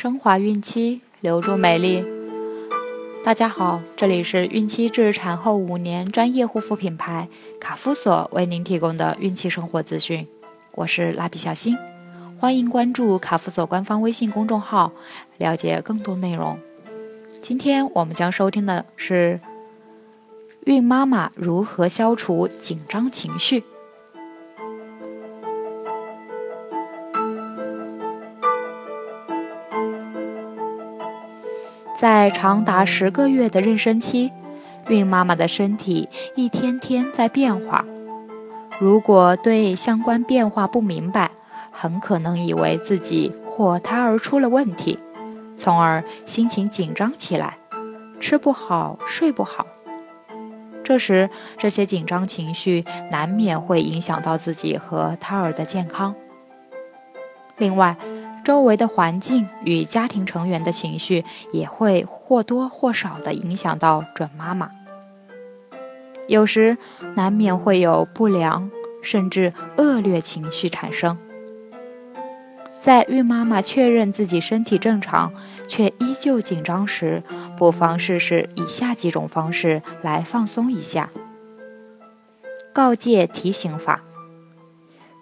升华孕期，留住美丽。大家好，这里是孕期至产后五年专业护肤品牌卡夫索为您提供的孕期生活资讯，我是蜡笔小新，欢迎关注卡夫索官方微信公众号，了解更多内容。今天我们将收听的是孕妈妈如何消除紧张情绪。在长达十个月的妊娠期，孕妈妈的身体一天天在变化。如果对相关变化不明白，很可能以为自己或胎儿出了问题，从而心情紧张起来，吃不好，睡不好。这时，这些紧张情绪难免会影响到自己和胎儿的健康。另外，周围的环境与家庭成员的情绪也会或多或少地影响到准妈妈，有时难免会有不良甚至恶劣情绪产生。在孕妈妈确认自己身体正常却依旧紧张时，不妨试试以下几种方式来放松一下：告诫提醒法。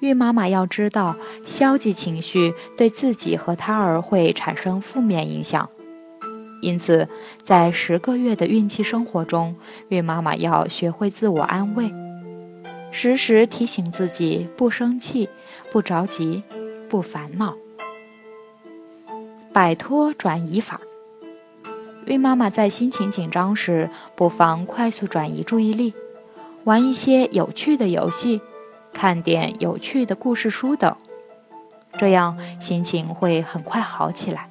孕妈妈要知道，消极情绪对自己和胎儿会产生负面影响，因此，在十个月的孕期生活中，孕妈妈要学会自我安慰，时时提醒自己不生气、不着急、不烦恼。摆脱转移法，孕妈妈在心情紧张时，不妨快速转移注意力，玩一些有趣的游戏。看点有趣的故事书等，这样心情会很快好起来。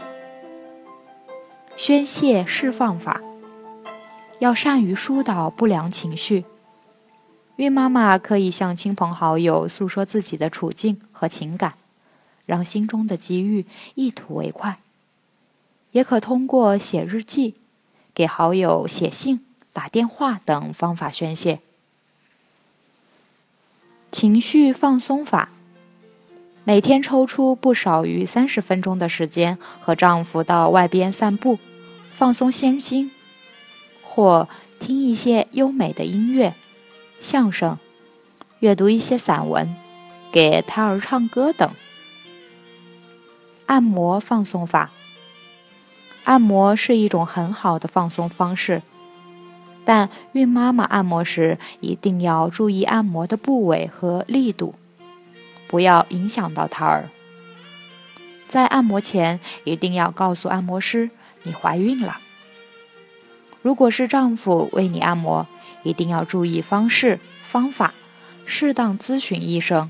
宣泄释放法，要善于疏导不良情绪。孕妈妈可以向亲朋好友诉说自己的处境和情感，让心中的积郁一吐为快。也可通过写日记、给好友写信、打电话等方法宣泄。情绪放松法：每天抽出不少于三十分钟的时间，和丈夫到外边散步，放松身心，或听一些优美的音乐、相声，阅读一些散文，给胎儿唱歌等。按摩放松法：按摩是一种很好的放松方式。但孕妈妈按摩时一定要注意按摩的部位和力度，不要影响到胎儿。在按摩前一定要告诉按摩师你怀孕了。如果是丈夫为你按摩，一定要注意方式方法，适当咨询医生。